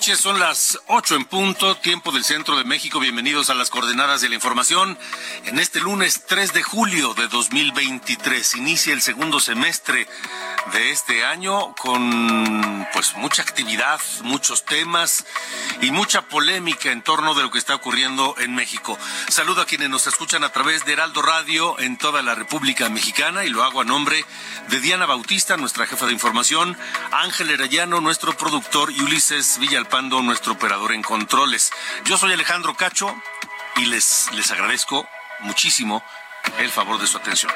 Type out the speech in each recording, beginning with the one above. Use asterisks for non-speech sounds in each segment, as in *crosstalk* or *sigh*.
Son las 8 en punto, tiempo del centro de México. Bienvenidos a las coordenadas de la información. En este lunes 3 de julio de 2023 inicia el segundo semestre de este año con pues mucha actividad, muchos temas y mucha polémica en torno de lo que está ocurriendo en México. Saludo a quienes nos escuchan a través de Heraldo Radio en toda la República Mexicana y lo hago a nombre de Diana Bautista, nuestra jefa de información, Ángel Herayano, nuestro productor y Ulises Villalpando, nuestro operador en controles. Yo soy Alejandro Cacho y les, les agradezco muchísimo el favor de su atención.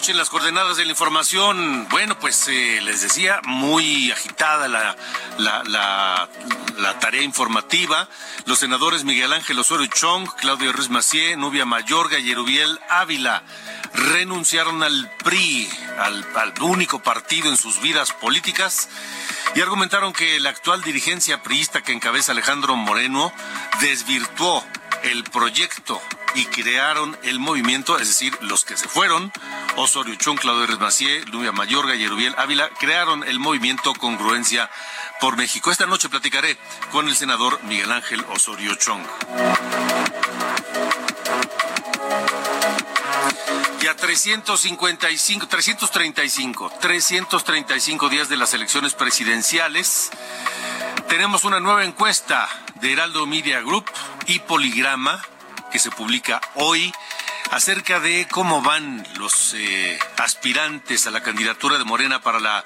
Noche en las coordenadas de la información, bueno, pues eh, les decía, muy agitada la, la, la, la tarea informativa. Los senadores Miguel Ángel Osorio Chong, Claudio Ruiz Macié, Nubia Mayorga y Erubiel Ávila renunciaron al PRI, al, al único partido en sus vidas políticas, y argumentaron que la actual dirigencia priista que encabeza Alejandro Moreno desvirtuó el proyecto y crearon el movimiento, es decir, los que se fueron, Osorio Chong, Claudio Ruiz Macié, Mayorga y Erubiel Ávila, crearon el movimiento Congruencia por México. Esta noche platicaré con el senador Miguel Ángel Osorio Chong. Y a 355, 335, 335 días de las elecciones presidenciales, tenemos una nueva encuesta de Heraldo Media Group y Poligrama que se publica hoy acerca de cómo van los eh, aspirantes a la candidatura de Morena para la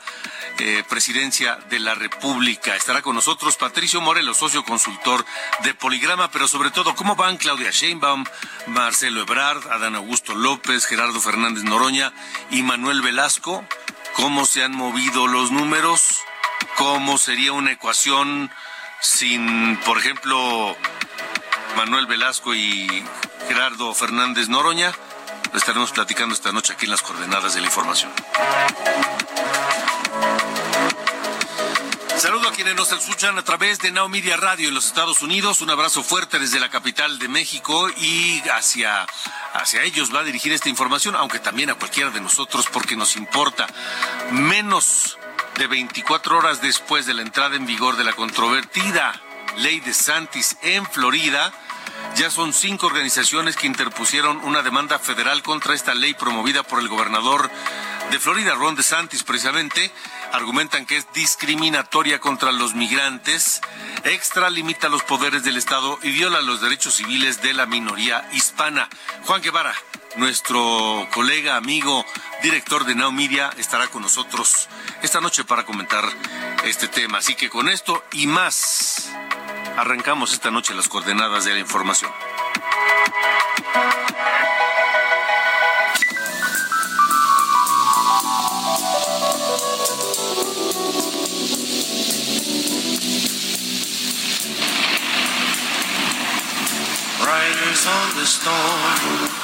eh, presidencia de la República. Estará con nosotros Patricio Morelos, socio consultor de Poligrama, pero sobre todo cómo van Claudia Sheinbaum, Marcelo Ebrard, Adán Augusto López, Gerardo Fernández Noroña y Manuel Velasco. ¿Cómo se han movido los números? ¿Cómo sería una ecuación sin, por ejemplo, Manuel Velasco y Gerardo Fernández Noroña. Lo estaremos platicando esta noche aquí en las coordenadas de la información. Saludo a quienes nos escuchan a través de Now Media Radio en los Estados Unidos. Un abrazo fuerte desde la capital de México y hacia, hacia ellos va a dirigir esta información, aunque también a cualquiera de nosotros porque nos importa. Menos de 24 horas después de la entrada en vigor de la controvertida ley de Santis en Florida, ya son cinco organizaciones que interpusieron una demanda federal contra esta ley promovida por el gobernador de Florida, Ron DeSantis, precisamente. Argumentan que es discriminatoria contra los migrantes, extralimita los poderes del Estado y viola los derechos civiles de la minoría hispana. Juan Guevara, nuestro colega, amigo, director de Now Media, estará con nosotros esta noche para comentar este tema. Así que con esto y más, arrancamos esta noche las coordenadas de la información. Riders on the storm.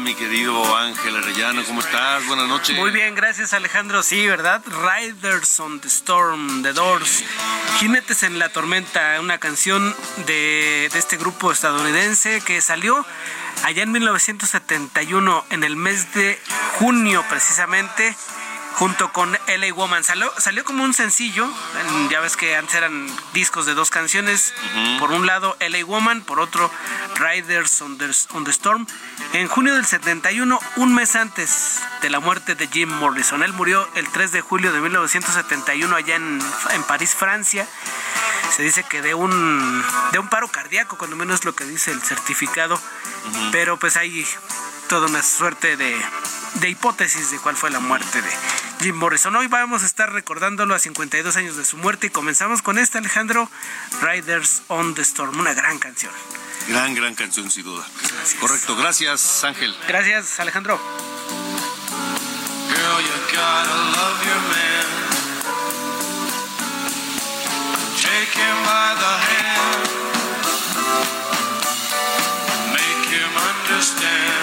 Mi querido Ángel Arellano, ¿cómo estás? Buenas noches. Muy bien, gracias Alejandro. Sí, ¿verdad? Riders on the Storm, The Doors. Jinetes en la Tormenta, una canción de este grupo estadounidense que salió allá en 1971, en el mes de junio precisamente junto con LA Woman. Salió, salió como un sencillo, ya ves que antes eran discos de dos canciones, por un lado LA Woman, por otro Riders on the, on the, Storm. En junio del 71, un mes antes de la muerte de Jim Morrison. Él murió el 3 de julio de 1971 allá en, en París, Francia. Se dice que de un, de un paro cardíaco, cuando menos lo que dice el certificado. Pero pues hay toda una suerte de, de hipótesis de cuál fue la muerte de Jim Morrison. Hoy vamos a estar recordándolo a 52 años de su muerte y comenzamos con esta, Alejandro, Riders on the Storm, una gran canción. Gran, gran canción, sin duda. Gracias. Correcto, gracias, Ángel. Gracias, Alejandro. Girl, you gotta love your man. Take him by the hand. Make him understand.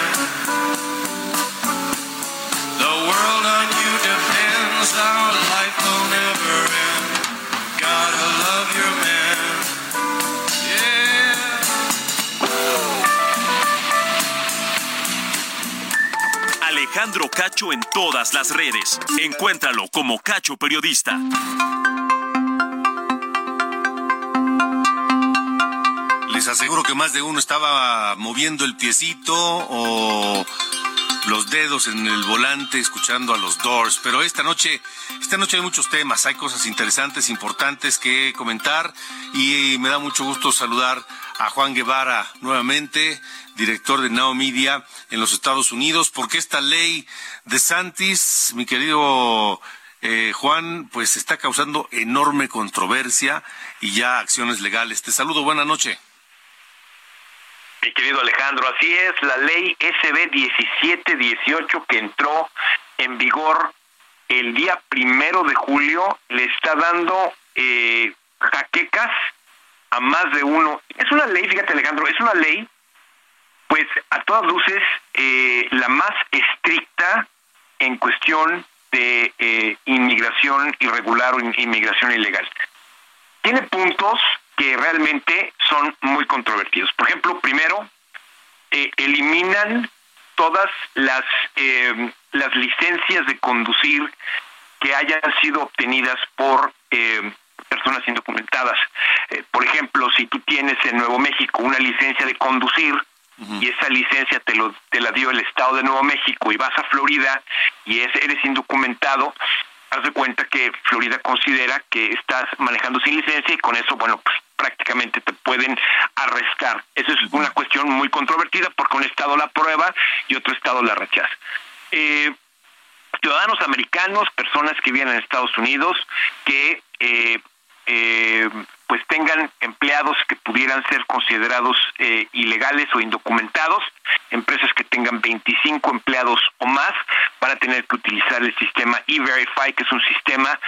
Alejandro Cacho en todas las redes. Encuéntralo como Cacho Periodista. Les aseguro que más de uno estaba moviendo el piecito o los dedos en el volante escuchando a los Doors, pero esta noche, esta noche hay muchos temas, hay cosas interesantes, importantes que comentar y me da mucho gusto saludar a Juan Guevara nuevamente, director de Now Media en los Estados Unidos, porque esta ley de Santis, mi querido eh, Juan, pues está causando enorme controversia y ya acciones legales. Te saludo, buena noche. Mi querido Alejandro, así es, la ley SB 1718 que entró en vigor el día primero de julio le está dando eh, jaquecas a más de uno. Es una ley, fíjate Alejandro, es una ley, pues a todas luces, eh, la más estricta en cuestión de eh, inmigración irregular o inmigración ilegal. Tiene puntos que realmente son muy controvertidos. Por ejemplo, primero, eh, eliminan todas las, eh, las licencias de conducir que hayan sido obtenidas por eh, personas indocumentadas. por ejemplo, si tú tienes en Nuevo México una licencia de conducir, y esa licencia te, lo, te la dio el Estado de Nuevo México y vas a Florida y es, eres indocumentado, haz de cuenta que Florida considera que estás manejando sin licencia y con eso, bueno, pues prácticamente te pueden arrestar. Esa es una cuestión muy controvertida porque un Estado la prueba y otro Estado la rechaza. Eh, ciudadanos americanos, personas que viven en Estados Unidos, que eh, eh, pues tengan empleados que pudieran ser considerados eh, ilegales o indocumentados, empresas que tengan 25 empleados o más van a tener que utilizar el sistema E-Verify, que es un sistema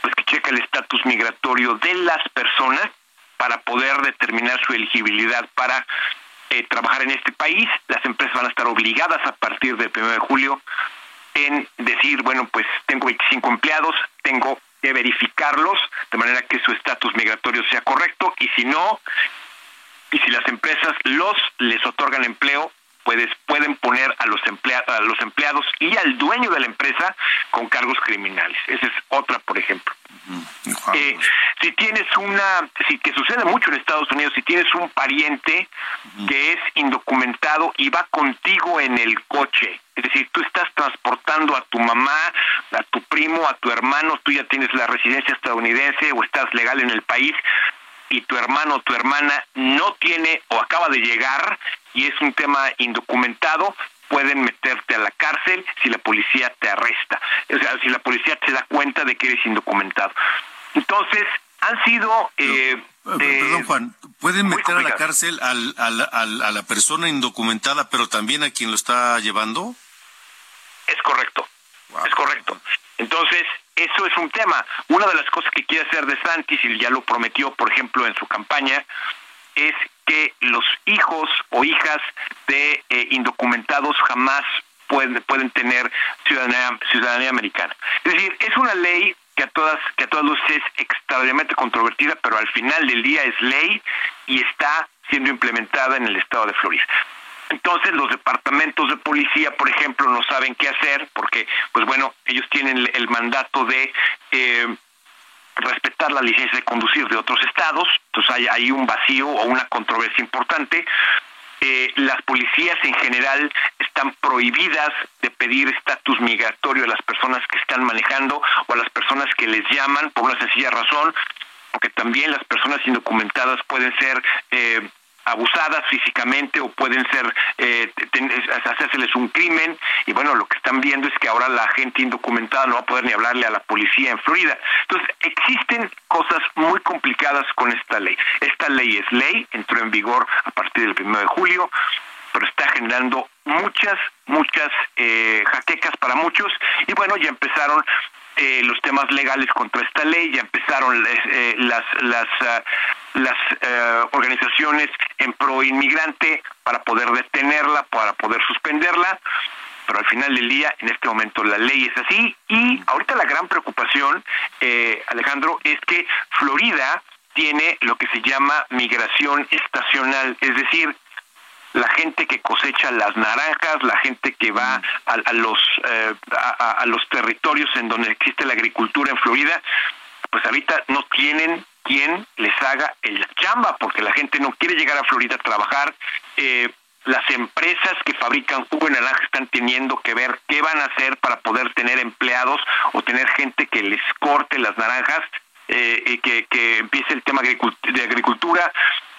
pues que checa el estatus migratorio de las personas para poder determinar su elegibilidad para eh, trabajar en este país. Las empresas van a estar obligadas a partir del 1 de julio en decir, bueno, pues tengo 25 empleados, tengo que verificarlos de manera que su estatus migratorio sea correcto y si no, y si las empresas los les otorgan empleo, puedes, pueden poner a los, emplea, a los empleados y al dueño de la empresa con cargos criminales. Esa es otra, por ejemplo. Eh, si tienes una, si que sucede mucho en Estados Unidos, si tienes un pariente que es indocumentado y va contigo en el coche, es decir, tú estás transportando a tu mamá, a tu primo, a tu hermano, tú ya tienes la residencia estadounidense o estás legal en el país y tu hermano o tu hermana no tiene o acaba de llegar y es un tema indocumentado, pueden meterte a la cárcel si la policía te arresta, o sea, si la policía se da cuenta de que eres indocumentado. Entonces, han sido... Eh, Perdón, eh, Juan, ¿pueden meter a la cárcel al, al, al, a la persona indocumentada, pero también a quien lo está llevando? Es correcto, wow. es correcto. Entonces, eso es un tema. Una de las cosas que quiere hacer de Santis, y ya lo prometió, por ejemplo, en su campaña, es que los hijos o hijas de eh, indocumentados jamás pueden, pueden tener ciudadanía, ciudadanía americana. Es decir, es una ley que a todas que a todas luces es extraordinariamente controvertida, pero al final del día es ley y está siendo implementada en el estado de Florida. Entonces los departamentos de policía, por ejemplo, no saben qué hacer porque, pues bueno, ellos tienen el mandato de eh, respetar la licencia de conducir de otros estados, entonces hay, un vacío o una controversia importante. Eh, las policías en general están prohibidas de pedir estatus migratorio a las personas que están manejando o a las personas que les llaman por una sencilla razón, porque también las personas indocumentadas pueden ser eh, abusadas físicamente o pueden ser eh, hacérseles un crimen. Y bueno lo que están viendo es que ahora la gente indocumentada no va a poder ni hablarle a la policía en Florida. Entonces existen cosas muy complicadas con esta ley. Esta ley es ley entró en vigor a partir del primero de julio pero está generando muchas muchas eh, jaquecas para muchos. Y bueno ya empezaron eh, los temas legales contra esta ley, ya empezaron eh, las las ah, las eh, organizaciones en pro inmigrante para poder detenerla, para poder suspenderla, pero al final del día, en este momento la ley es así. Y ahorita la gran preocupación, Alejandro, es que Florida tiene lo que se llama migración estacional, es decir, la gente que cosecha las naranjas, la gente que va a, los eh, a, los territorios en donde existe la agricultura en Florida, pues ahorita no tienen quien les haga el chamba, porque la gente no quiere llegar a Florida a trabajar. Eh, las empresas que fabrican jugo de naranja están teniendo que ver qué van a hacer para poder tener empleados o tener gente que les corte las naranjas eh, y que, que empiece el tema de agricultura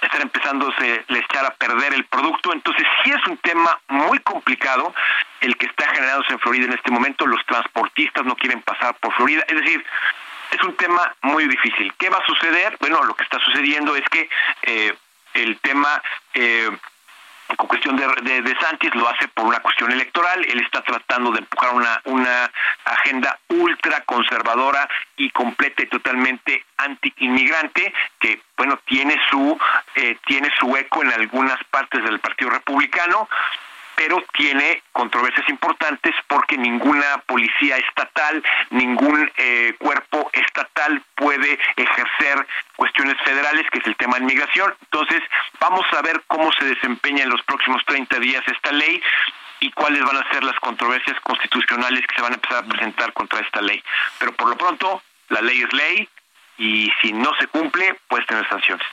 estar empezando a echar a perder el producto. Entonces sí es un tema muy complicado el que está generándose en Florida en este momento. Los transportistas no quieren pasar por Florida. Es decir, es un tema muy difícil. ¿Qué va a suceder? Bueno, lo que está sucediendo es que eh, el tema... Eh, con cuestión de, de, Santis lo hace por una cuestión electoral. Él está tratando de empujar una, una agenda ultra conservadora y completa y totalmente anti-inmigrante que, bueno, tiene su, eh, tiene su eco en algunas partes del Partido Republicano pero tiene controversias importantes porque ninguna policía estatal, ningún eh, cuerpo estatal puede ejercer cuestiones federales, que es el tema de inmigración. Entonces, vamos a ver cómo se desempeña en los próximos 30 días esta ley y cuáles van a ser las controversias constitucionales que se van a empezar a presentar contra esta ley. Pero por lo pronto, la ley es ley y si no se cumple, puede tener sanciones.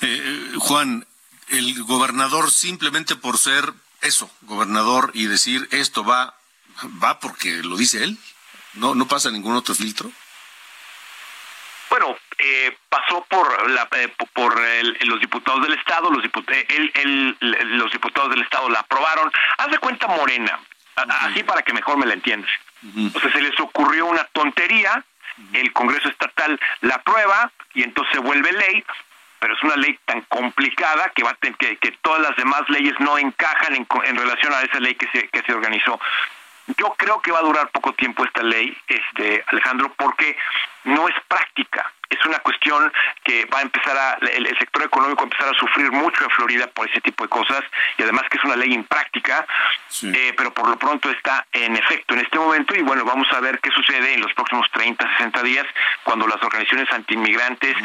Eh, eh, Juan, el gobernador simplemente por ser eso, gobernador, y decir esto va, va porque lo dice él, no, no pasa ningún otro filtro. Bueno, eh, pasó por la, eh, por los diputados del estado, los diputados, el, los diputados del estado la aprobaron. Haz de cuenta Morena, así para que mejor me la entiendas. O sea, se les ocurrió una tontería, el Congreso Estatal la aprueba y entonces se vuelve ley, pero es una ley tan complicada que va que, que todas las demás leyes no encajan en, en relación a esa ley que se, que se organizó. Yo creo que va a durar poco tiempo esta ley, este Alejandro, porque no es práctica. Es una cuestión que va a empezar a, el, sector económico va a empezar a sufrir mucho en Florida por ese tipo de cosas y además que es una ley impráctica, eh, pero por lo pronto está en efecto en este momento y bueno, vamos a ver qué sucede en los próximos 30, 60 días cuando las organizaciones antiinmigrantes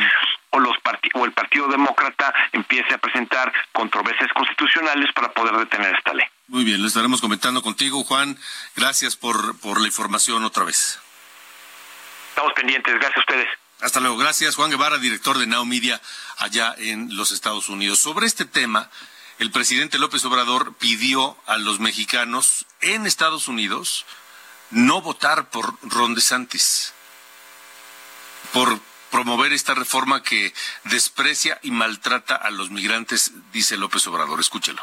o, los o el Partido Demócrata empiece a presentar controversias constitucionales para poder detener esta ley. Muy bien, lo estaremos comentando contigo, Juan. Gracias por, por la información otra vez. Estamos pendientes, gracias a ustedes. Hasta luego, gracias. Juan Guevara, director de Now Media allá en los Estados Unidos. Sobre este tema, el presidente López Obrador pidió a los mexicanos en Estados Unidos no votar por Ron DeSantis, por promover esta reforma que desprecia y maltrata a los migrantes, dice López Obrador. Escúchelo.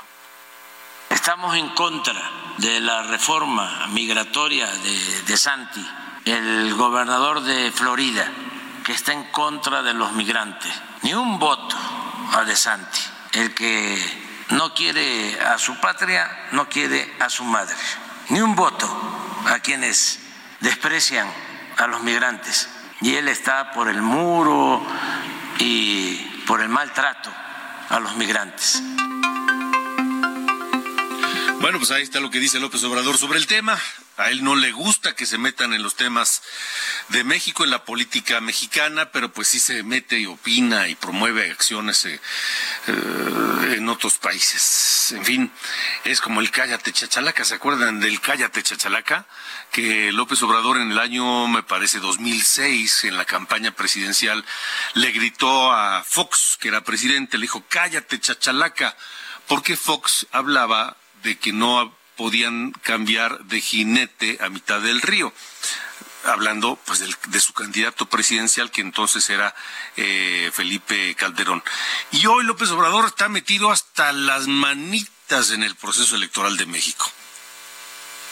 Estamos en contra de la reforma migratoria de, de Santi, el gobernador de Florida, que está en contra de los migrantes. Ni un voto a De Santi. El que no quiere a su patria, no quiere a su madre. Ni un voto a quienes desprecian a los migrantes. Y él está por el muro y por el maltrato a los migrantes. Bueno, pues ahí está lo que dice López Obrador sobre el tema. A él no le gusta que se metan en los temas de México, en la política mexicana, pero pues sí se mete y opina y promueve acciones eh, eh, en otros países. En fin, es como el cállate chachalaca. ¿Se acuerdan del cállate chachalaca? Que López Obrador en el año, me parece, 2006, en la campaña presidencial, le gritó a Fox, que era presidente, le dijo, cállate chachalaca, porque Fox hablaba de que no podían cambiar de jinete a mitad del río hablando pues de su candidato presidencial que entonces era eh, Felipe Calderón. Y hoy López Obrador está metido hasta las manitas en el proceso electoral de México.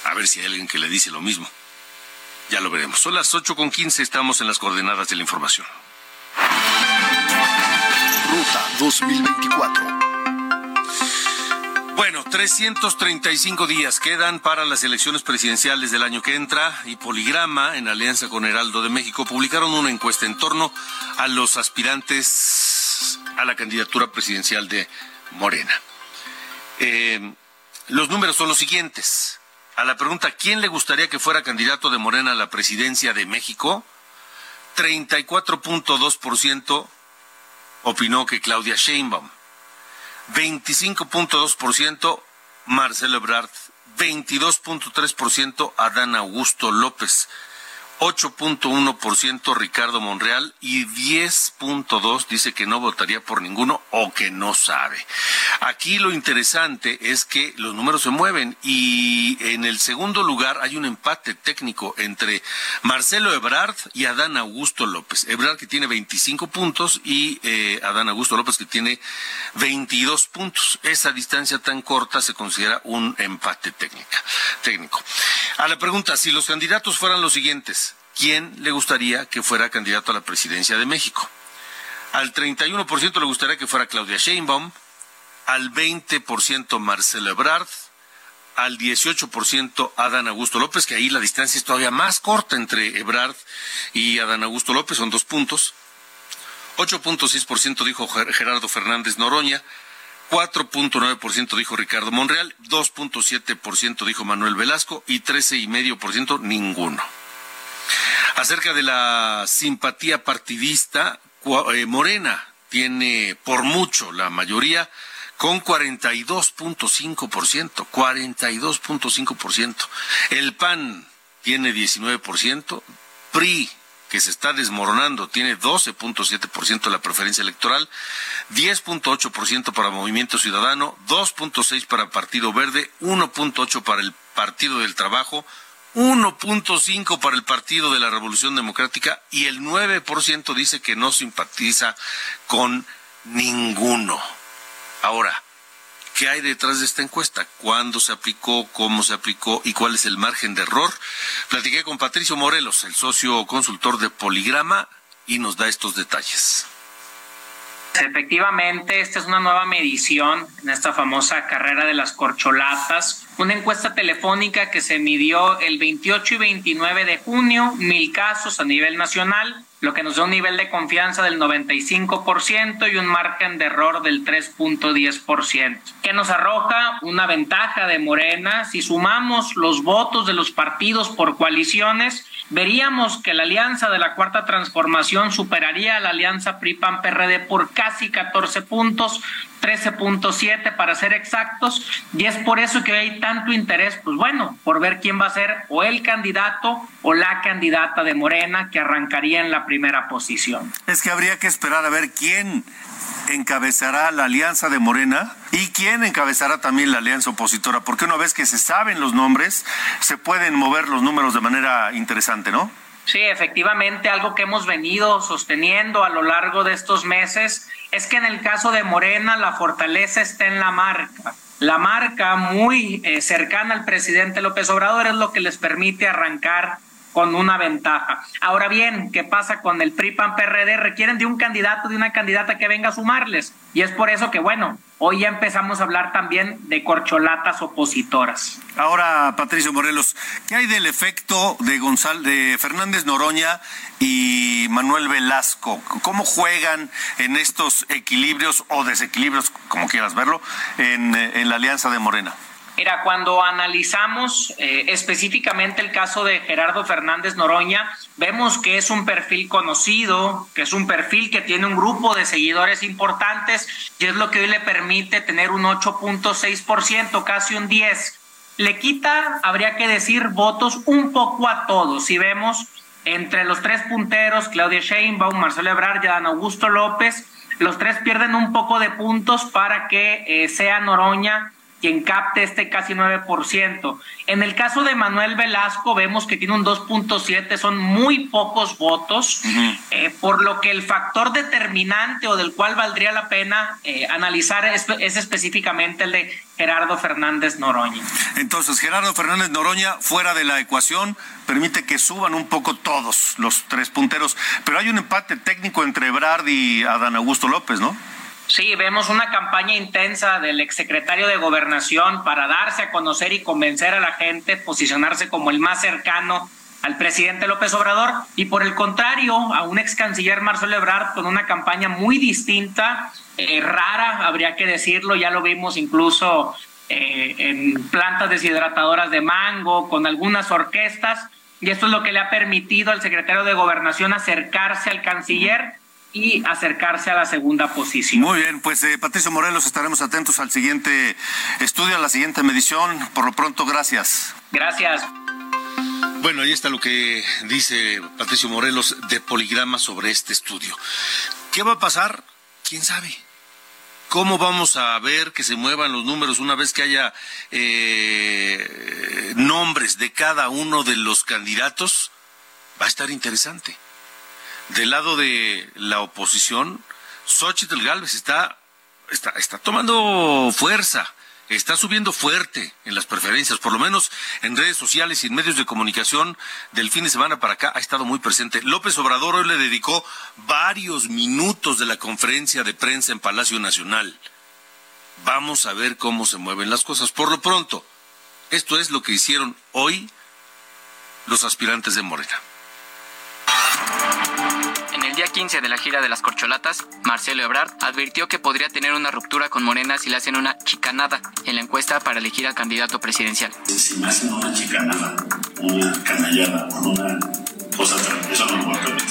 A ver si hay alguien que le dice lo mismo. Ya lo veremos. Son las ocho con quince estamos en las coordenadas de la información. Ruta 2024 bueno, 335 días quedan para las elecciones presidenciales del año que entra y Poligrama, en alianza con Heraldo de México, publicaron una encuesta en torno a los aspirantes a la candidatura presidencial de Morena. Eh, los números son los siguientes. A la pregunta, ¿quién le gustaría que fuera candidato de Morena a la presidencia de México? 34.2% opinó que Claudia Sheinbaum. 25.2% Marcelo Ebrard, 22.3% Adán Augusto López, 8.1% Ricardo Monreal y 10.2% dice que no votaría por ninguno o que no sabe. Aquí lo interesante es que los números se mueven y en el segundo lugar hay un empate técnico entre Marcelo Ebrard y Adán Augusto López. Ebrard que tiene 25 puntos y eh, Adán Augusto López que tiene 22 puntos. Esa distancia tan corta se considera un empate técnico. A la pregunta, si los candidatos fueran los siguientes, ¿quién le gustaría que fuera candidato a la presidencia de México? Al 31% le gustaría que fuera Claudia Sheinbaum, al 20% Marcelo Ebrard, al 18% Adán Augusto López, que ahí la distancia es todavía más corta entre Ebrard y Adán Augusto López, son dos puntos. 8.6% dijo Gerardo Fernández Noroña, 4.9% dijo Ricardo Monreal, 2.7% dijo Manuel Velasco y 13.5% ninguno. Acerca de la simpatía partidista, eh, Morena tiene por mucho la mayoría con 42.5%, 42.5%. El PAN tiene 19%, PRI que se está desmoronando, tiene 12.7% de la preferencia electoral, 10.8% para Movimiento Ciudadano, 2.6% para Partido Verde, 1.8% para el Partido del Trabajo, 1.5 para el Partido de la Revolución Democrática y el 9% dice que no simpatiza con ninguno. Ahora, ¿qué hay detrás de esta encuesta? ¿Cuándo se aplicó? ¿Cómo se aplicó? ¿Y cuál es el margen de error? Platiqué con Patricio Morelos, el socio consultor de Poligrama, y nos da estos detalles. Efectivamente, esta es una nueva medición en esta famosa carrera de las corcholatas, una encuesta telefónica que se midió el 28 y 29 de junio, mil casos a nivel nacional, lo que nos da un nivel de confianza del 95% y un margen de error del 3.10%, que nos arroja una ventaja de Morena. Si sumamos los votos de los partidos por coaliciones, veríamos que la alianza de la Cuarta Transformación superaría a la alianza PRI-PAN-PRD por casi 14 puntos, 13.7 para ser exactos, y es por eso que hay tanto interés, pues bueno, por ver quién va a ser o el candidato o la candidata de Morena que arrancaría en la primera posición. Es que habría que esperar a ver quién encabezará la alianza de Morena y quién encabezará también la alianza opositora, porque una vez que se saben los nombres, se pueden mover los números de manera interesante, ¿no? Sí, efectivamente, algo que hemos venido sosteniendo a lo largo de estos meses es que en el caso de Morena la fortaleza está en la marca. La marca muy eh, cercana al presidente López Obrador es lo que les permite arrancar con una ventaja. Ahora bien, ¿qué pasa con el PRI PAN PRD? Requieren de un candidato, de una candidata que venga a sumarles. Y es por eso que, bueno, hoy ya empezamos a hablar también de corcholatas opositoras. Ahora, Patricio Morelos, ¿qué hay del efecto de Gonzalo, de Fernández Noroña y Manuel Velasco? ¿Cómo juegan en estos equilibrios o desequilibrios, como quieras verlo, en, en la alianza de Morena? Mira, cuando analizamos eh, específicamente el caso de Gerardo Fernández Noroña, vemos que es un perfil conocido, que es un perfil que tiene un grupo de seguidores importantes y es lo que hoy le permite tener un 8.6%, casi un 10%. Le quita, habría que decir, votos un poco a todos. Si vemos entre los tres punteros, Claudia Sheinbaum, Marcelo Ebrard y Dan Augusto López, los tres pierden un poco de puntos para que eh, sea Noroña quien capte este casi 9%. En el caso de Manuel Velasco vemos que tiene un 2.7, son muy pocos votos, eh, por lo que el factor determinante o del cual valdría la pena eh, analizar es, es, específicamente el de Gerardo Fernández Noroña. Entonces, Gerardo Fernández Noroña fuera de la ecuación permite que suban un poco todos los tres punteros, pero hay un empate técnico entre Ebrard y Adán Augusto López, ¿no? Sí, vemos una campaña intensa del exsecretario de Gobernación para darse a conocer y convencer a la gente, posicionarse como el más cercano al presidente López Obrador. Y por el contrario a un ex canciller Marcelo Ebrard con una campaña muy distinta, eh, rara, habría que decirlo, ya lo vimos incluso eh, en plantas deshidratadoras de mango, con algunas orquestas, y esto es lo que le ha permitido al secretario de Gobernación acercarse al canciller y acercarse a la segunda posición. Muy bien, pues eh, Patricio Morelos, estaremos atentos al siguiente estudio, a la siguiente medición. Por lo pronto, gracias. Gracias. Bueno, ahí está lo que dice Patricio Morelos de Poligrama sobre este estudio. ¿Qué va a pasar? ¿Quién sabe? ¿Cómo vamos a ver que se muevan los números una vez que haya eh, nombres de cada uno de los candidatos? Va a estar interesante del lado de la oposición, Xochitl Galvez está, está, está tomando fuerza, está subiendo fuerte en las preferencias, por lo menos en redes sociales y en medios de comunicación del fin de semana para acá ha estado muy presente. López Obrador hoy le dedicó varios minutos de la conferencia de prensa en Palacio Nacional. Vamos a ver cómo se mueven las cosas. Por lo pronto, esto es lo que hicieron hoy los aspirantes de Morena. El día 15 de la gira de las corcholatas, Marcelo Ebrard advirtió que podría tener una ruptura con Morena si le hacen una chicanada en la encuesta para elegir al candidato presidencial. Si me hacen una chicanada, una canallada, una cosa, eso no a.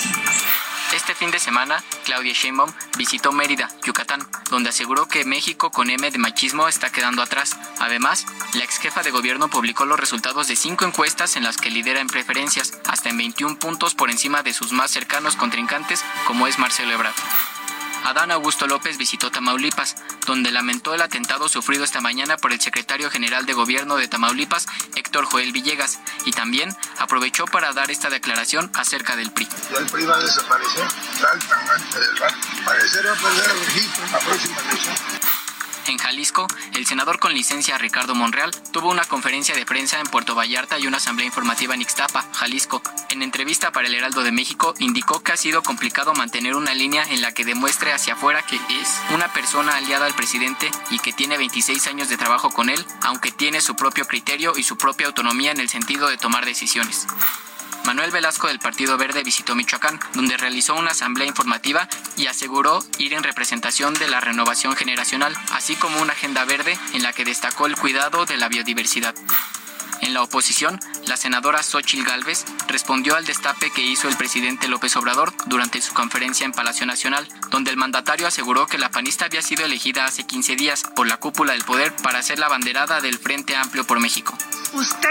Fin de semana, Claudia Sheinbaum visitó Mérida, Yucatán, donde aseguró que México con M de machismo está quedando atrás. Además, la ex jefa de gobierno publicó los resultados de cinco encuestas en las que lidera en preferencias, hasta en 21 puntos por encima de sus más cercanos contrincantes, como es Marcelo Ebrard. Adán Augusto López visitó Tamaulipas, donde lamentó el atentado sufrido esta mañana por el secretario general de gobierno de Tamaulipas, Héctor Joel Villegas, y también aprovechó para dar esta declaración acerca del PRI. El PRI va a desaparecer, del perder registro en la próxima. En Jalisco, el senador con licencia Ricardo Monreal tuvo una conferencia de prensa en Puerto Vallarta y una asamblea informativa en Ixtapa, Jalisco. En entrevista para el Heraldo de México, indicó que ha sido complicado mantener una línea en la que demuestre hacia afuera que es una persona aliada al presidente y que tiene 26 años de trabajo con él, aunque tiene su propio criterio y su propia autonomía en el sentido de tomar decisiones. Manuel Velasco del Partido Verde visitó Michoacán, donde realizó una asamblea informativa y aseguró ir en representación de la renovación generacional, así como una agenda verde en la que destacó el cuidado de la biodiversidad. En la oposición, la senadora Xochil Gálvez respondió al destape que hizo el presidente López Obrador durante su conferencia en Palacio Nacional, donde el mandatario aseguró que la panista había sido elegida hace 15 días por la cúpula del poder para ser la banderada del Frente Amplio por México. Usted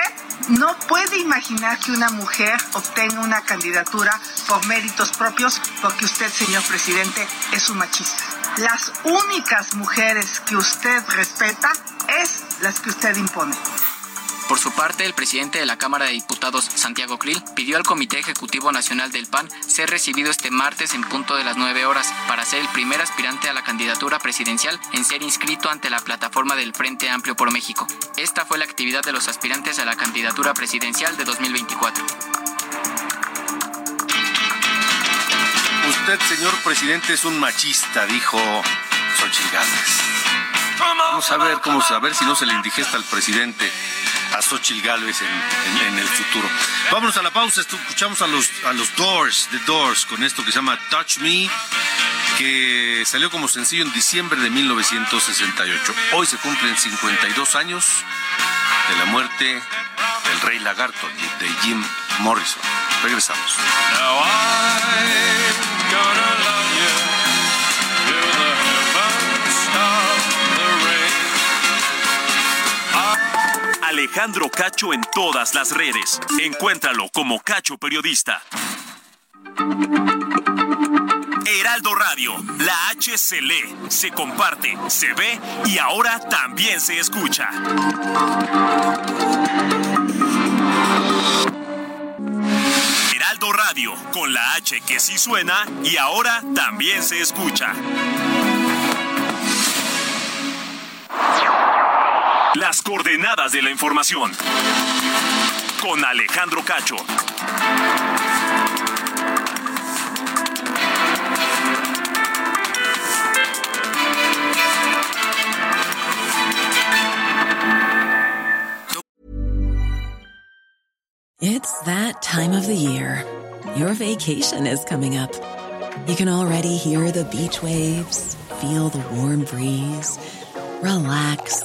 no puede imaginar que una mujer obtenga una candidatura por méritos propios porque usted, señor presidente, es un machista. Las únicas mujeres que usted respeta es las que usted impone. Por su parte, el presidente de la Cámara de Diputados, Santiago Krill, pidió al Comité Ejecutivo Nacional del PAN ser recibido este martes en punto de las 9 horas para ser el primer aspirante a la candidatura presidencial en ser inscrito ante la plataforma del Frente Amplio por México. Esta fue la actividad de los aspirantes a la candidatura presidencial de 2024. Usted, señor presidente, es un machista, dijo Xochitl Vamos a ver cómo saber si no se le indigesta al presidente a Xochitl Gálvez en, en- en el futuro. Vámonos a la pausa, escuchamos a los, a los Doors, The Doors, con esto que se llama Touch Me, que salió como sencillo en diciembre de 1968. Hoy se cumplen 52 años de la muerte del rey lagarto, de Jim Morrison. Regresamos. Alejandro Cacho en todas las redes. Encuéntralo como Cacho Periodista. Heraldo Radio, la H se lee, se comparte, se ve y ahora también se escucha. Heraldo Radio, con la H que sí suena y ahora también se escucha. Las coordenadas de la información. Con Alejandro Cacho. It's that time of the year. Your vacation is coming up. You can already hear the beach waves, feel the warm breeze, relax,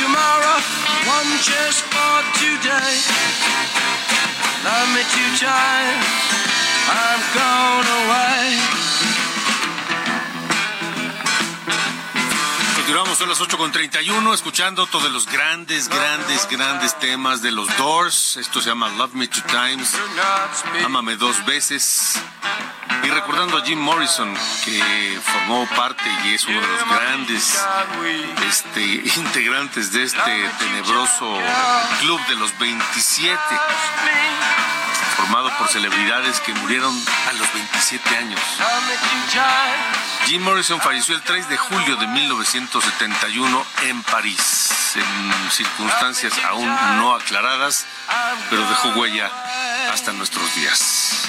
Tomorrow, one just for today. Love me two time. I'm gone away. Continuamos, son las 8.31, escuchando todos los grandes, grandes, grandes temas de los Doors. Esto se llama Love Me Two Times, Ámame Dos Veces. Y recordando a Jim Morrison, que formó parte y es uno de los grandes este, *laughs* integrantes de este tenebroso club de los 27, por celebridades que murieron a los 27 años. Jim Morrison falleció el 3 de julio de 1971 en París, en circunstancias aún no aclaradas, pero dejó huella hasta nuestros días.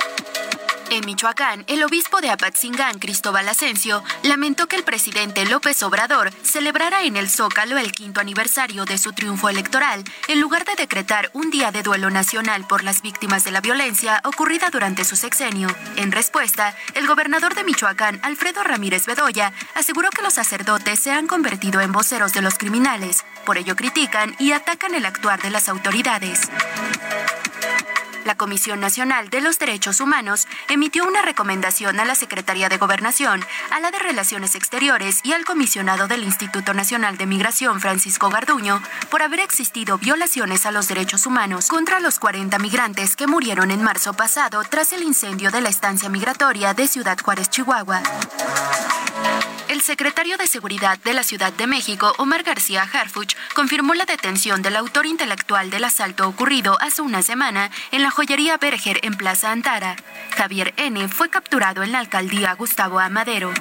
En Michoacán, el obispo de Apatzingán, Cristóbal Asensio, lamentó que el presidente López Obrador celebrara en el Zócalo el quinto aniversario de su triunfo electoral, en lugar de decretar un día de duelo nacional por las víctimas de la violencia ocurrida durante su sexenio. En respuesta, el gobernador de Michoacán, Alfredo Ramírez Bedoya, aseguró que los sacerdotes se han convertido en voceros de los criminales. Por ello critican y atacan el actuar de las autoridades. La Comisión Nacional de los Derechos Humanos emitió una recomendación a la Secretaría de Gobernación, a la de Relaciones Exteriores y al comisionado del Instituto Nacional de Migración, Francisco Garduño, por haber existido violaciones a los derechos humanos contra los 40 migrantes que murieron en marzo pasado tras el incendio de la estancia migratoria de Ciudad Juárez, Chihuahua. El secretario de Seguridad de la Ciudad de México, Omar García Harfuch, confirmó la detención del autor intelectual del asalto ocurrido hace una semana en la joyería Berger en Plaza Antara. Javier N. fue capturado en la alcaldía Gustavo Amadero.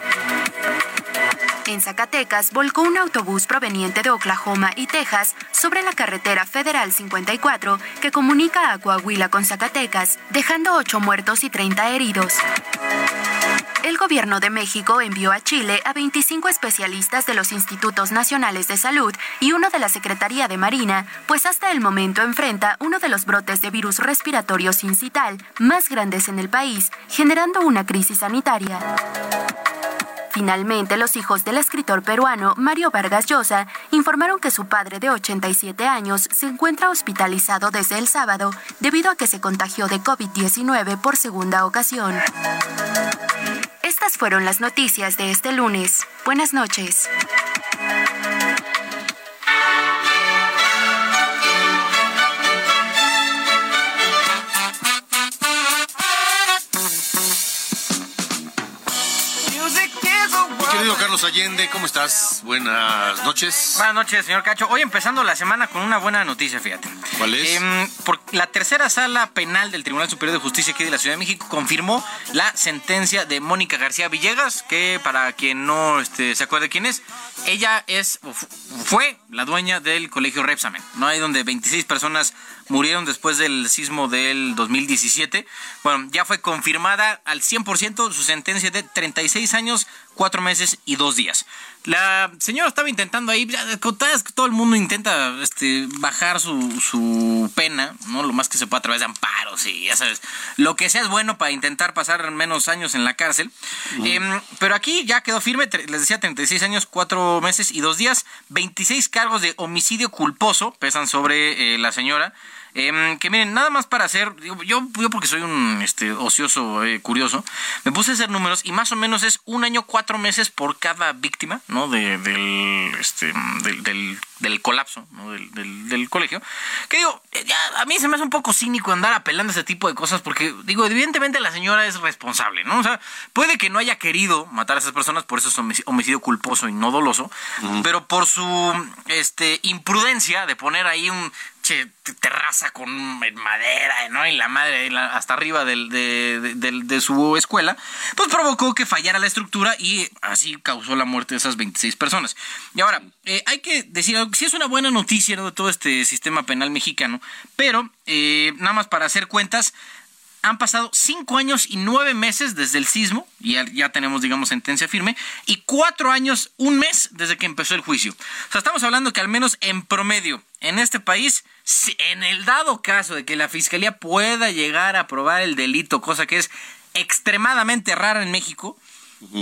En Zacatecas volcó un autobús proveniente de Oklahoma y Texas sobre la carretera Federal 54 que comunica a Coahuila con Zacatecas, dejando 8 muertos y 30 heridos. El gobierno de México envió a Chile a 25 especialistas de los Institutos Nacionales de Salud y uno de la Secretaría de Marina, pues hasta el momento enfrenta uno de los brotes de virus respiratorio sincital más grandes en el país, generando una crisis sanitaria. Finalmente, los hijos del escritor peruano Mario Vargas Llosa informaron que su padre de 87 años se encuentra hospitalizado desde el sábado debido a que se contagió de COVID-19 por segunda ocasión. Estas fueron las noticias de este lunes. Buenas noches. Querido Carlos Allende, ¿cómo estás? Buenas noches. Buenas noches, señor Cacho. Hoy empezando la semana con una buena noticia, fíjate. ¿Cuál es? Por la tercera sala penal del Tribunal Superior de Justicia aquí de la Ciudad de México confirmó la sentencia de Mónica García Villegas, que para quien no este, se acuerde quién es, ella es fue la dueña del colegio Repsamen, ¿no? Ahí donde 26 personas murieron después del sismo del 2017. Bueno, ya fue confirmada al 100% su sentencia de 36 años, 4 meses y 2 días. La señora estaba intentando ahí, todo el mundo intenta este, bajar su, su pena, ¿no? Lo más que se pueda a través de amparos y ya sabes, lo que sea es bueno para intentar pasar menos años en la cárcel. Em, pero aquí ya quedó firme, les decía 36 años, 4 meses y 2 días, 26 cargos de homicidio culposo pesan sobre eh, la señora. Em, que miren, nada más para hacer, yo, yo porque soy un este, ocioso eh, curioso, me puse a hacer números y más o menos es un año, cuatro meses por cada víctima, ¿no? De, del, este, del, del, colapso, ¿no? Del, del, colegio. Que digo, ya, a mí se me hace un poco cínico andar apelando a ese tipo de cosas porque, digo, evidentemente la señora es responsable, ¿no? O sea, puede que no haya querido matar a esas personas, por eso es homicidio culposo y no doloso, pero por su este, imprudencia de poner ahí un terraza con madera, ¿no? Y la madre hasta arriba del, de, su escuela, pues provocó que fallara la estructura y así causó la muerte de esas 26 personas. Y ahora, eh, hay que decir, si es una buena noticia de todo este sistema penal mexicano, pero eh, nada más para hacer cuentas, han pasado cinco años y nueve meses desde el sismo, y ya, tenemos, digamos, sentencia firme, y cuatro años, un mes desde que empezó el juicio. O sea, estamos hablando que al menos en promedio, en este país, en el dado caso de que la fiscalía pueda llegar a probar el delito, cosa que es extremadamente rara en México,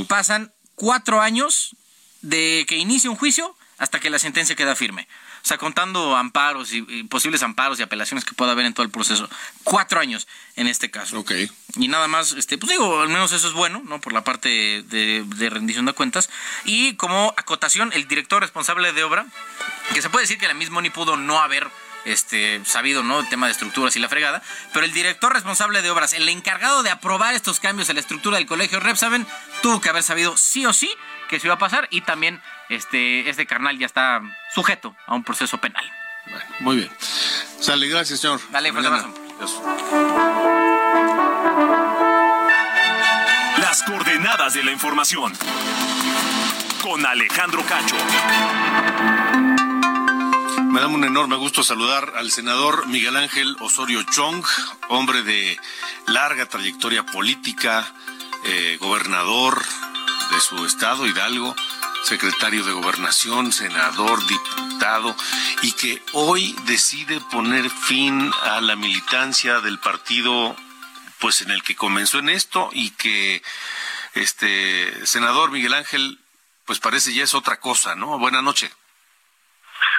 pasan cuatro años de que inicia un juicio hasta que la sentencia queda firme. O sea, contando amparos y, posibles amparos y apelaciones que pueda haber en todo el proceso. Cuatro años en este caso. Ok. Y nada más, este, pues digo, al menos eso es bueno, ¿no? Por la parte de, de rendición de cuentas. Y como acotación, el director responsable de obra, que se puede decir que la misma ni pudo no haber este, sabido, ¿no? El tema de estructuras y la fregada. Pero el director responsable de obras, el encargado de aprobar estos cambios en la estructura del colegio Repsaben, tuvo que haber sabido sí o sí que se iba a pasar y también este, este carnal ya está sujeto a un proceso penal. Bueno, muy bien. Sale, gracias, señor. Dale, fuerte abrazo. Las coordenadas de la información. Con Alejandro Cacho. Me da un enorme gusto saludar al senador Miguel Ángel Osorio Chong, hombre de larga trayectoria política, eh, gobernador de su estado, Hidalgo, secretario de gobernación, senador, diputado, y que hoy decide poner fin a la militancia del partido pues en el que comenzó en esto y que este senador Miguel Ángel pues parece ya es otra cosa, ¿no? Buenas noches.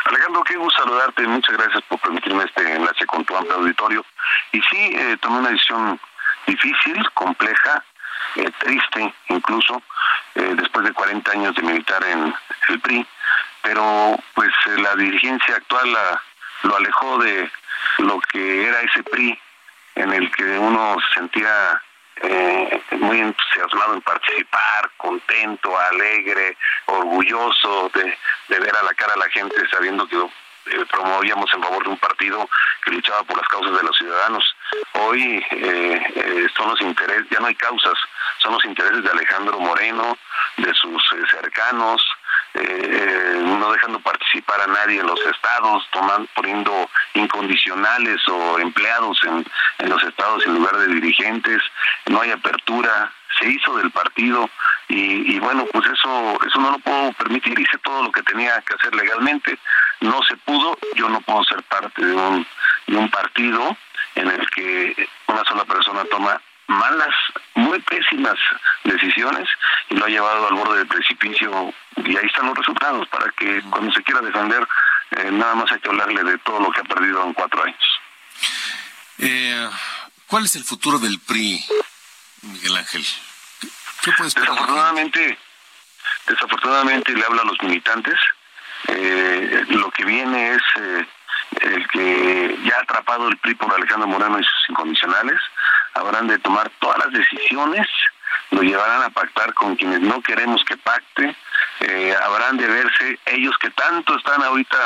Alejandro, qué gusto saludarte. Muchas gracias por permitirme este enlace con tu amplio auditorio. Y sí, eh, tomé una decisión difícil, compleja, eh, triste incluso, eh, después de 40 años de militar en el PRI, pero pues la dirigencia actual lo alejó de lo que era ese PRI en el que uno se sentía eh, muy entusiasmado en participar, contento, alegre, orgulloso de, ver a la cara a la gente sabiendo que eh, promovíamos en favor de un partido que luchaba por las causas de los ciudadanos. Hoy eh, son los intereses, ya no hay causas, son los intereses de Alejandro Moreno, de sus cercanos, eh, no dejando participar a nadie en los estados, tomando, poniendo incondicionales o empleados en los estados en lugar de dirigentes, no hay apertura, se hizo del partido y, y, bueno, pues eso, eso no lo puedo permitir, hice todo lo que tenía que hacer legalmente, no se pudo, yo no puedo ser parte de un, de un partido en el que una sola persona toma malas, muy pésimas decisiones y lo ha llevado al borde del precipicio. Y ahí están los resultados para que cuando se quiera defender eh, nada más hay que hablarle de todo lo que ha perdido en cuatro años. Eh, ¿Cuál es el futuro del PRI, Miguel Ángel? ¿Qué puedes desafortunadamente, desafortunadamente le habla a los militantes. Eh, lo que viene es el que ya ha atrapado el PRI por Alejandro Moreno y sus incondicionales habrán de tomar todas las decisiones, lo llevarán a pactar con quienes no queremos que pacte, eh, habrán de verse ellos que tanto están ahorita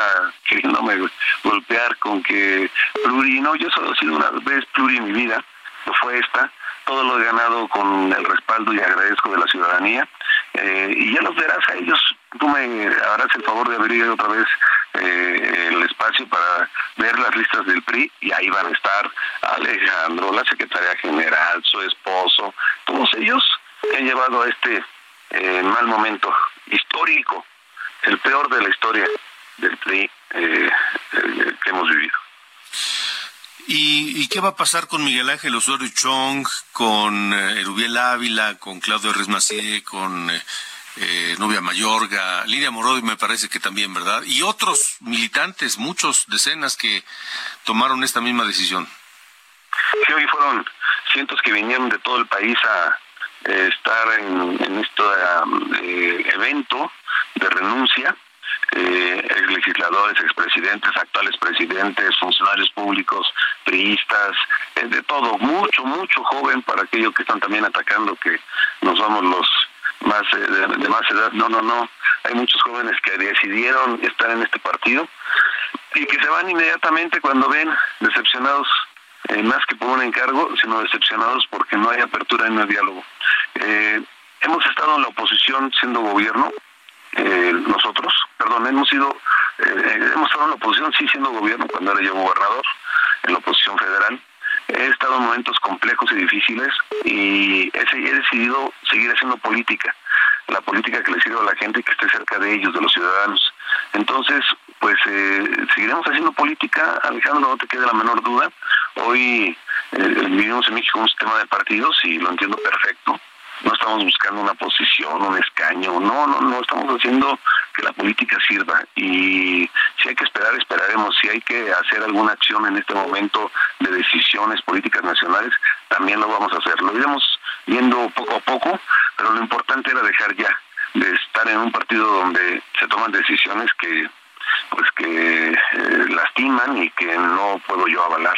queriéndome golpear con que pluri, no, yo solo he sido una vez pluri en mi vida, no fue esta, todo lo he ganado con el respaldo y agradezco de la ciudadanía, eh, y ya los verás a ellos, tú me harás el favor de abrir otra vez eh, el espacio para ver las listas del PRI y ahí van a estar Alejandro, la secretaria general, su esposo, todos ellos que han llevado a este eh, mal momento histórico, el peor de la historia del PRI eh, que hemos vivido. ¿Y, qué va a pasar con Miguel Ángel Osorio Chong, con Erubiel Ávila, con Claudio Resmacié, con eh, Nubia Mayorga, Lidia Moroy me parece que también, ¿verdad? Y otros militantes, muchos, decenas que tomaron esta misma decisión. Sí, hoy fueron cientos que vinieron de todo el país a eh, estar en, este evento de renuncia. Eh, legisladores, expresidentes, actuales presidentes, funcionarios públicos, priistas, eh, de todo, mucho, mucho joven para aquellos que están también atacando que nos vamos los más eh, de, más edad. No, no, no. Hay muchos jóvenes que decidieron estar en este partido y que se van inmediatamente cuando ven decepcionados, eh, más que por un encargo, sino decepcionados porque no hay apertura en el diálogo. Eh, hemos estado en la oposición siendo gobierno, nosotros, perdón, hemos sido, hemos estado en la oposición sí siendo gobierno cuando era yo gobernador, en la oposición federal he estado en momentos complejos y difíciles y he, decidido seguir haciendo política, la política que le sirve a la gente y que esté cerca de ellos, de los ciudadanos. Entonces, pues eh, seguiremos haciendo política, Alejandro, no te quede la menor duda. Hoy eh, vivimos en México un sistema de partidos y lo entiendo perfecto no estamos buscando una posición, un escaño, no, no, no, estamos haciendo que la política sirva. Y si hay que esperar, esperaremos, si hay que hacer alguna acción en este momento de decisiones políticas nacionales, también lo vamos a hacer, lo iremos viendo poco a poco, pero lo importante era dejar ya de estar en un partido donde se toman decisiones que pues que eh, lastiman y que no puedo yo avalar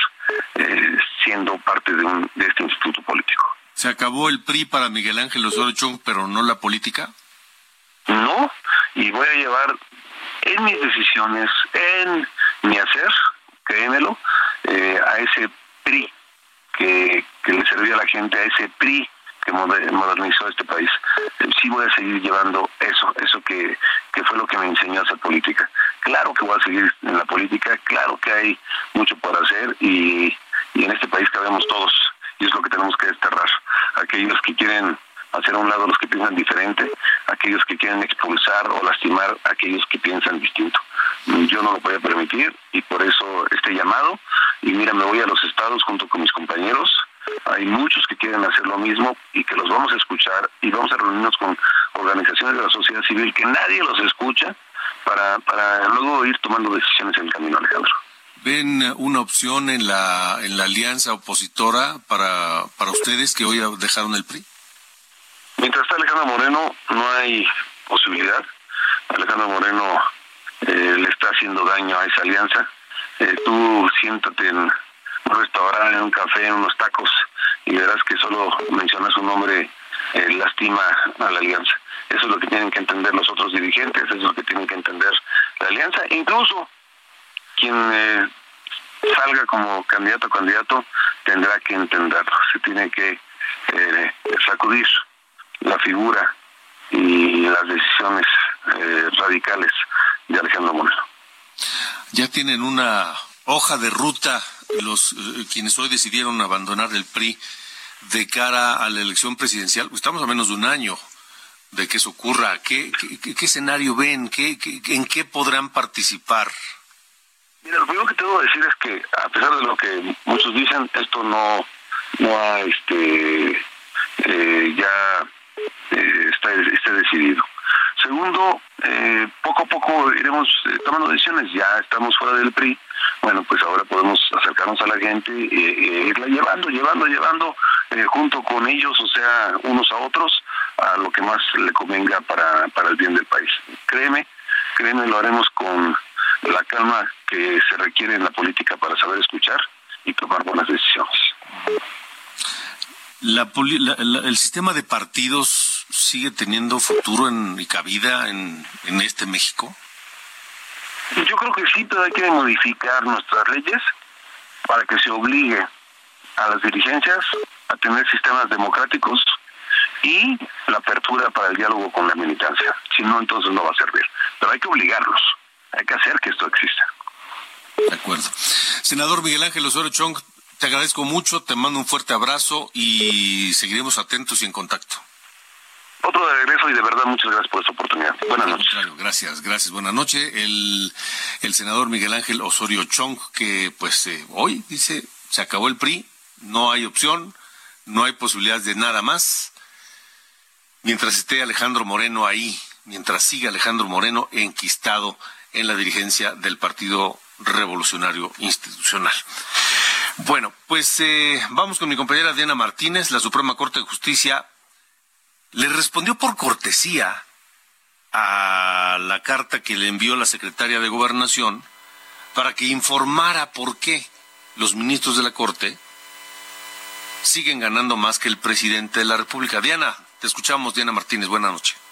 eh, siendo parte de, un, de este instituto político. ¿Se acabó el PRI para Miguel Ángel Osorio Chong, pero no la política? No, y voy a llevar en mis decisiones, en mi hacer, créemelo, eh, a ese PRI que, le servía a la gente, a ese PRI que modernizó este país. Eh, sí voy a seguir llevando eso, eso que, que fue lo que me enseñó a hacer política. Claro que voy a seguir en la política, claro que hay mucho por hacer y, y en este país cabemos todos y es lo que tenemos que desterrar. Aquellos que quieren hacer a un lado los que piensan diferente, aquellos que quieren expulsar o lastimar a aquellos que piensan distinto. Yo no lo voy a permitir y por eso este llamado. Y mira, me voy a los estados junto con mis compañeros. Hay muchos que quieren hacer lo mismo y que los vamos a escuchar y vamos a reunirnos con organizaciones de la sociedad civil que nadie los escucha para, para luego ir tomando decisiones en el camino, Alejandro. ¿Ven una opción en la, en la alianza opositora para, para ustedes que hoy dejaron el PRI? Mientras está Alejandro Moreno, no hay posibilidad. Alejandro Moreno eh, le está haciendo daño a esa alianza. Eh, tú siéntate en un restaurante, en un café, en unos tacos, y verás que solo mencionar su nombre eh, lastima a la alianza. Eso es lo que tienen que entender los otros dirigentes, eso es lo que tienen que entender la alianza. Incluso quien eh, salga como candidato a candidato tendrá que entenderlo. Se tiene que eh, sacudir la figura y las decisiones eh, radicales de Alejandro Moreno. Ya tienen una hoja de ruta los quienes hoy decidieron abandonar el PRI de cara a la elección presidencial. Estamos a menos de un año de que eso ocurra. ¿Qué, qué, escenario ven? ¿Qué, en qué podrán participar? Mira, lo primero que tengo que decir es que, a pesar de lo que muchos dicen, esto no, no ha, este, eh, ya eh, está, está decidido. Segundo, eh, poco a poco iremos eh, tomando decisiones. Ya estamos fuera del PRI. Bueno, pues ahora podemos acercarnos a la gente e, irla llevando, llevando, llevando eh, junto con ellos, o sea, unos a otros, a lo que más le convenga para, para el bien del país. Créeme, créeme, lo haremos con la calma que se requiere en la política para saber escuchar y tomar buenas decisiones. La, el sistema de partidos sigue teniendo futuro en, y cabida en, en este México? Yo creo que sí, pero hay que modificar nuestras leyes para que se obligue a las dirigencias a tener sistemas democráticos y la apertura para el diálogo con la militancia. Si no, entonces no va a servir. Pero hay que obligarlos, hay que hacer que esto exista. De acuerdo. Senador Miguel Ángel Osorio Chong, te agradezco mucho, te mando un fuerte abrazo y seguiremos atentos y en contacto. Otro de regreso y de verdad muchas gracias por esta oportunidad. Buenas noches. Gracias, gracias. Buenas noches. El, el senador Miguel Ángel Osorio Chong, que pues eh, hoy dice, se acabó el PRI, no hay opción, no hay posibilidad de nada más. Mientras esté Alejandro Moreno ahí, mientras siga Alejandro Moreno enquistado en la dirigencia del Partido Revolucionario Institucional. Bueno, pues eh, vamos con mi compañera Diana Martínez. La Suprema Corte de Justicia le respondió por cortesía a la carta que le envió la secretaria de Gobernación para que informara por qué los ministros de la Corte siguen ganando más que el presidente de la República. Diana, te escuchamos, Diana Martínez, buenas noches.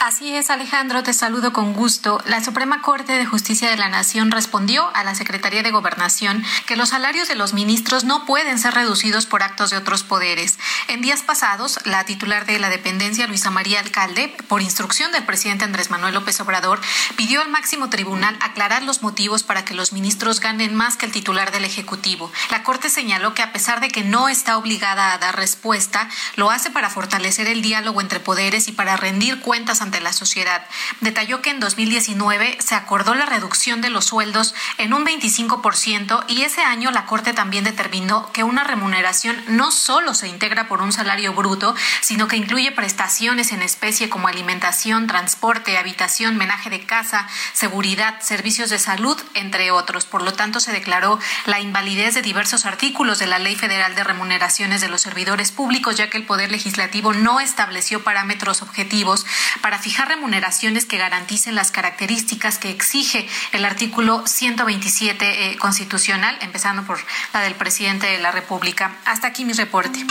Así es, Alejandro, te saludo con gusto. La Suprema Corte de Justicia de la Nación respondió a la Secretaría de Gobernación que los salarios de los ministros no pueden ser reducidos por actos de otros poderes. En días pasados, la titular de la dependencia, Luisa María Alcalde, por instrucción del presidente Andrés Manuel López Obrador, pidió al máximo tribunal aclarar los motivos para que los ministros ganen más que el titular del Ejecutivo. La Corte señaló que a pesar de que no está obligada a dar respuesta, lo hace para fortalecer el diálogo entre poderes y para rendir cuentas ante la sociedad. Detalló que en 2019 se acordó la reducción de los sueldos en un 25% y ese año la Corte también determinó que una remuneración no solo se integra por un salario bruto, sino que incluye prestaciones en especie como alimentación, transporte, habitación, menaje de casa, seguridad, servicios de salud, entre otros. Por lo tanto, se declaró la invalidez de diversos artículos de la Ley Federal de Remuneraciones de los Servidores Públicos, ya que el Poder Legislativo no estableció parámetros objetivos para fijar remuneraciones que garanticen las características que exige el artículo 127 eh, constitucional, empezando por la del presidente de la República. Hasta aquí mi reporte.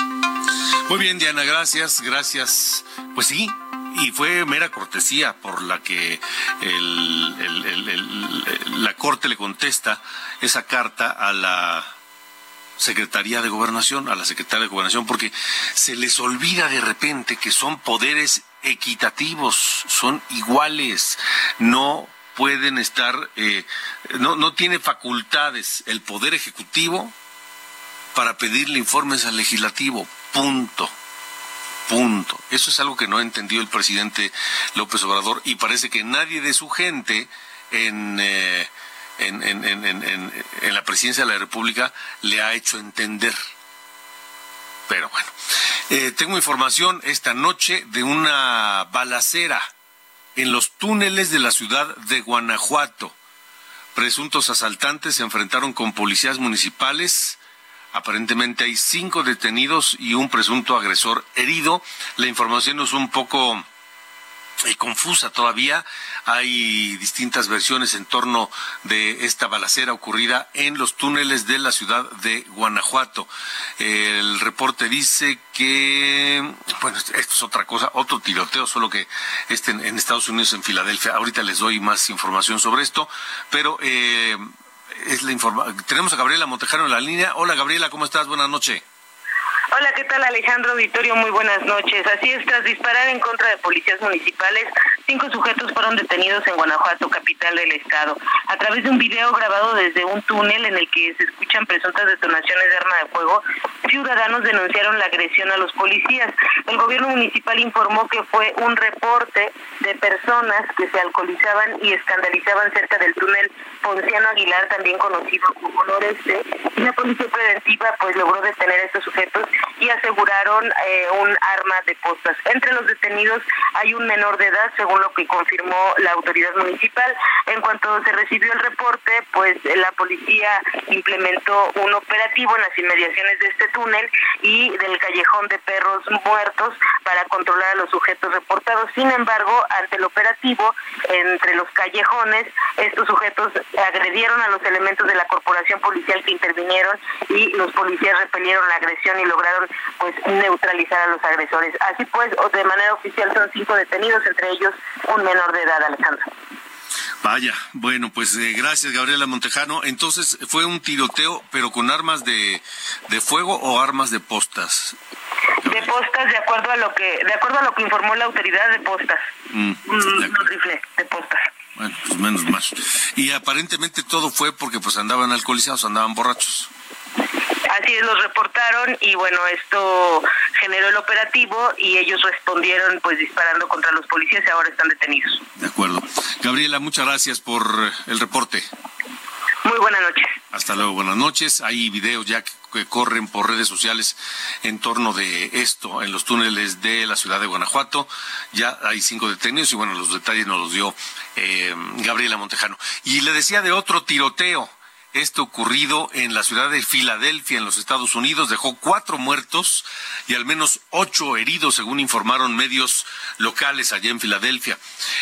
Muy bien, Diana, gracias, gracias. Pues sí, y fue mera cortesía por la que la Corte le contesta esa carta a la Secretaría de Gobernación, a la Secretaría de Gobernación, porque se les olvida de repente que son poderes equitativos, son iguales, no pueden estar, eh, no, no tiene facultades el Poder Ejecutivo para pedirle informes al Legislativo, punto. Punto. Eso es algo que no entendió el presidente López Obrador y parece que nadie de su gente en, eh, en, en, en, la presidencia de la República le ha hecho entender. Pero bueno, eh, tengo información esta noche de una balacera en los túneles de la ciudad de Guanajuato. Presuntos asaltantes se enfrentaron con policías municipales. Aparentemente hay cinco detenidos y un presunto agresor herido. La información es un poco y confusa todavía. Hay distintas versiones en torno de esta balacera ocurrida en los túneles de la ciudad de Guanajuato. El reporte dice que, bueno, esto es otra cosa, otro tiroteo, solo que este en, Estados Unidos, en Filadelfia. Ahorita les doy más información sobre esto, pero eh, es la informa tenemos a Gabriela Montejano en la línea. Hola Gabriela, ¿cómo estás? Buenas noches. Hola, ¿qué tal Alejandro Auditorio? Muy buenas noches. Así es, tras disparar en contra de policías municipales, cinco sujetos fueron detenidos en Guanajuato, capital del estado. A través de un video grabado desde un túnel en el que se escuchan presuntas detonaciones de arma de fuego, ciudadanos denunciaron la agresión a los policías. El gobierno municipal informó que fue un reporte de personas que se alcoholizaban y escandalizaban cerca del túnel Ponciano Aguilar, también conocido como Noreste, y la policía preventiva pues logró detener a estos sujetos y aseguraron eh, un arma de postas. Entre los detenidos hay un menor de edad, según lo que confirmó la autoridad municipal. En cuanto se recibió el reporte, pues la policía implementó un operativo en las inmediaciones de este túnel y del callejón de perros muertos para controlar a los sujetos reportados. Sin embargo, ante el operativo, entre los callejones, estos sujetos agredieron a los elementos de la corporación policial que intervinieron y los policías repelieron la agresión y lograron pues neutralizar a los agresores. Así pues, de manera oficial son cinco detenidos, entre ellos un menor de edad, Alejandro. Vaya, bueno, pues eh, gracias Gabriela Montejano. Entonces, ¿fue un tiroteo, pero con armas de, de fuego o armas de postas? De postas, de acuerdo a lo que, de acuerdo a lo que informó la autoridad de postas. Mm, mm rifle de postas. Bueno, pues menos mal. Y aparentemente todo fue porque pues andaban alcoholizados, andaban borrachos. Así es, los reportaron y bueno, esto generó el operativo y ellos respondieron pues disparando contra los policías y ahora están detenidos. De acuerdo. Gabriela, muchas gracias por el reporte. Muy buenas noches. Hasta luego, buenas noches. Hay videos ya que, corren por redes sociales en torno de esto en los túneles de la ciudad de Guanajuato. Ya hay cinco detenidos y bueno, los detalles nos los dio eh, Gabriela Montejano. Y le decía de otro tiroteo esto ocurrido en la ciudad de Filadelfia, en los Estados Unidos, dejó cuatro muertos y al menos ocho heridos, según informaron medios locales allá en Filadelfia.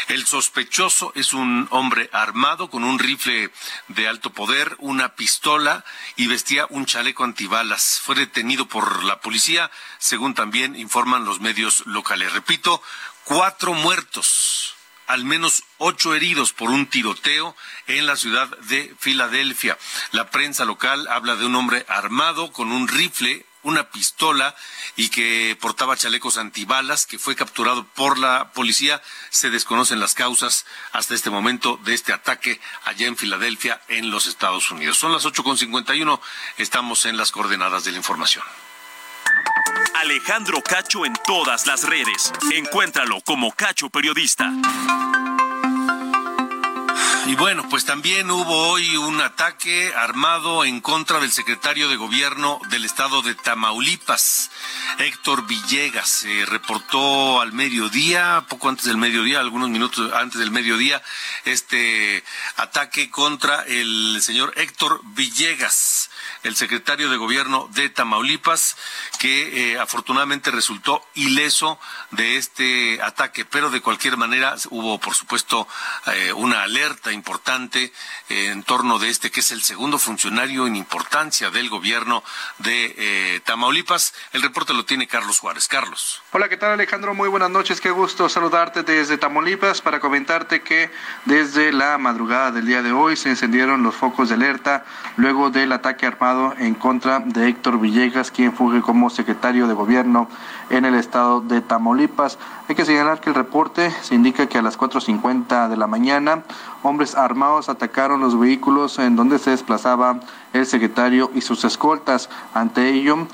El sospechoso es un hombre armado con un rifle de alto poder, una pistola y vestía un chaleco antibalas. Fue detenido por la policía, según también informan los medios locales. Repito, cuatro muertos al menos ocho heridos por un tiroteo en la ciudad de Filadelfia. La prensa local habla de un hombre armado con un rifle una pistola y que portaba chalecos antibalas, que fue capturado por la policía. Se desconocen las causas hasta este momento de este ataque allá en Filadelfia, en los Estados Unidos. Son las 8.51, estamos en las coordenadas de la información. Alejandro Cacho en todas las redes. Encuéntralo como Cacho Periodista. Y bueno, pues también hubo hoy un ataque armado en contra del secretario de gobierno del estado de Tamaulipas, Héctor Villegas. Se reportó al mediodía, poco antes del mediodía, algunos minutos antes del mediodía, este ataque contra el señor Héctor Villegas el secretario de gobierno de Tamaulipas, que eh, afortunadamente resultó ileso de este ataque, pero de cualquier manera hubo, por supuesto, eh, una alerta importante eh, en torno de este, que es el segundo funcionario en importancia del gobierno de Tamaulipas. El reporte lo tiene Carlos Juárez. Carlos. Hola, ¿qué tal Alejandro? Muy buenas noches. Qué gusto saludarte desde Tamaulipas para comentarte que desde la madrugada del día de hoy se encendieron los focos de alerta luego del ataque armado en contra de Héctor Villegas, quien funge como secretario de gobierno en el estado de Tamaulipas. Hay que señalar que el reporte se indica que a las 4.50 de la mañana hombres armados atacaron los vehículos en donde se desplazaba el secretario y sus escoltas. Ante ello,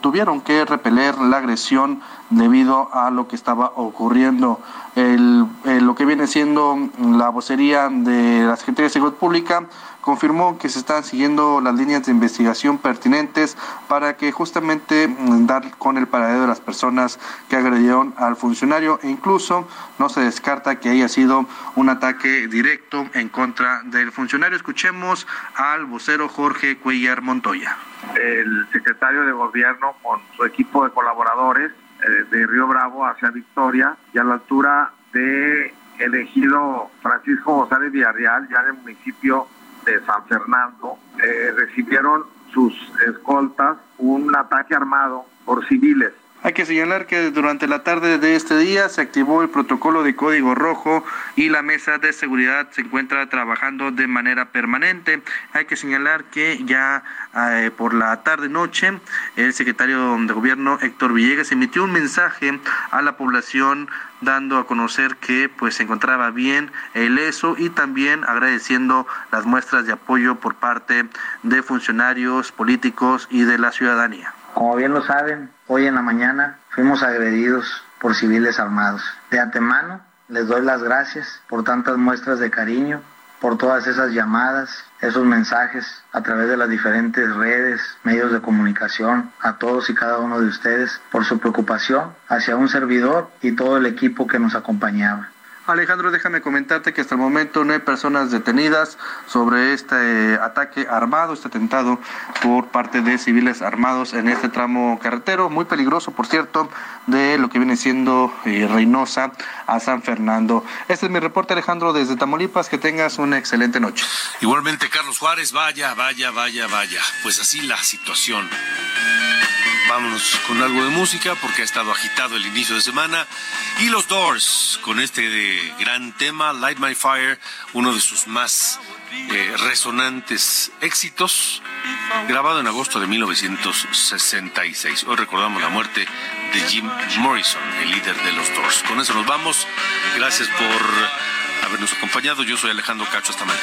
tuvieron que repeler la agresión debido a lo que estaba ocurriendo. El, lo que viene siendo la vocería de la Secretaría de Seguridad Pública confirmó que se están siguiendo las líneas de investigación pertinentes para que justamente mm, dar con el paradero de las personas que agredieron al funcionario e incluso no se descarta que haya sido un ataque directo en contra del funcionario. Escuchemos al vocero Jorge Cuellar Montoya. El secretario de gobierno con su equipo de colaboradores eh, de Río Bravo hacia Victoria y a la altura de elegido Francisco González Villarreal, ya en el municipio de San Fernando, eh, recibieron sus escoltas un ataque armado por civiles hay que señalar que durante la tarde de este día se activó el protocolo de código rojo y la mesa de seguridad se encuentra trabajando de manera permanente. Hay que señalar que ya eh, por la tarde-noche el secretario de gobierno Héctor Villegas emitió un mensaje a la población dando a conocer que pues se encontraba bien el ESO y también agradeciendo las muestras de apoyo por parte de funcionarios políticos y de la ciudadanía. Como bien lo saben, hoy en la mañana fuimos agredidos por civiles armados. De antemano, les doy las gracias por tantas muestras de cariño, por todas esas llamadas, esos mensajes a través de las diferentes redes, medios de comunicación, a todos y cada uno de ustedes, por su preocupación hacia un servidor y todo el equipo que nos acompañaba. Alejandro, déjame comentarte que hasta el momento no hay personas detenidas sobre este ataque armado, este atentado por parte de civiles armados en este tramo carretero, muy peligroso, por cierto, de lo que viene siendo eh, Reynosa a San Fernando. Este es mi reporte, Alejandro, desde Tamaulipas. Que tengas una excelente noche. Igualmente, Carlos Juárez, vaya, vaya, vaya, vaya. Pues así la situación. Vámonos con algo de música porque ha estado agitado el inicio de semana. Y los Doors con este gran tema, Light My Fire, uno de sus más eh, resonantes éxitos, grabado en agosto de 1966. Hoy recordamos la muerte de Jim Morrison, el líder de los Doors. Con eso nos vamos. Gracias por habernos acompañado. Yo soy Alejandro Cacho. Hasta mañana.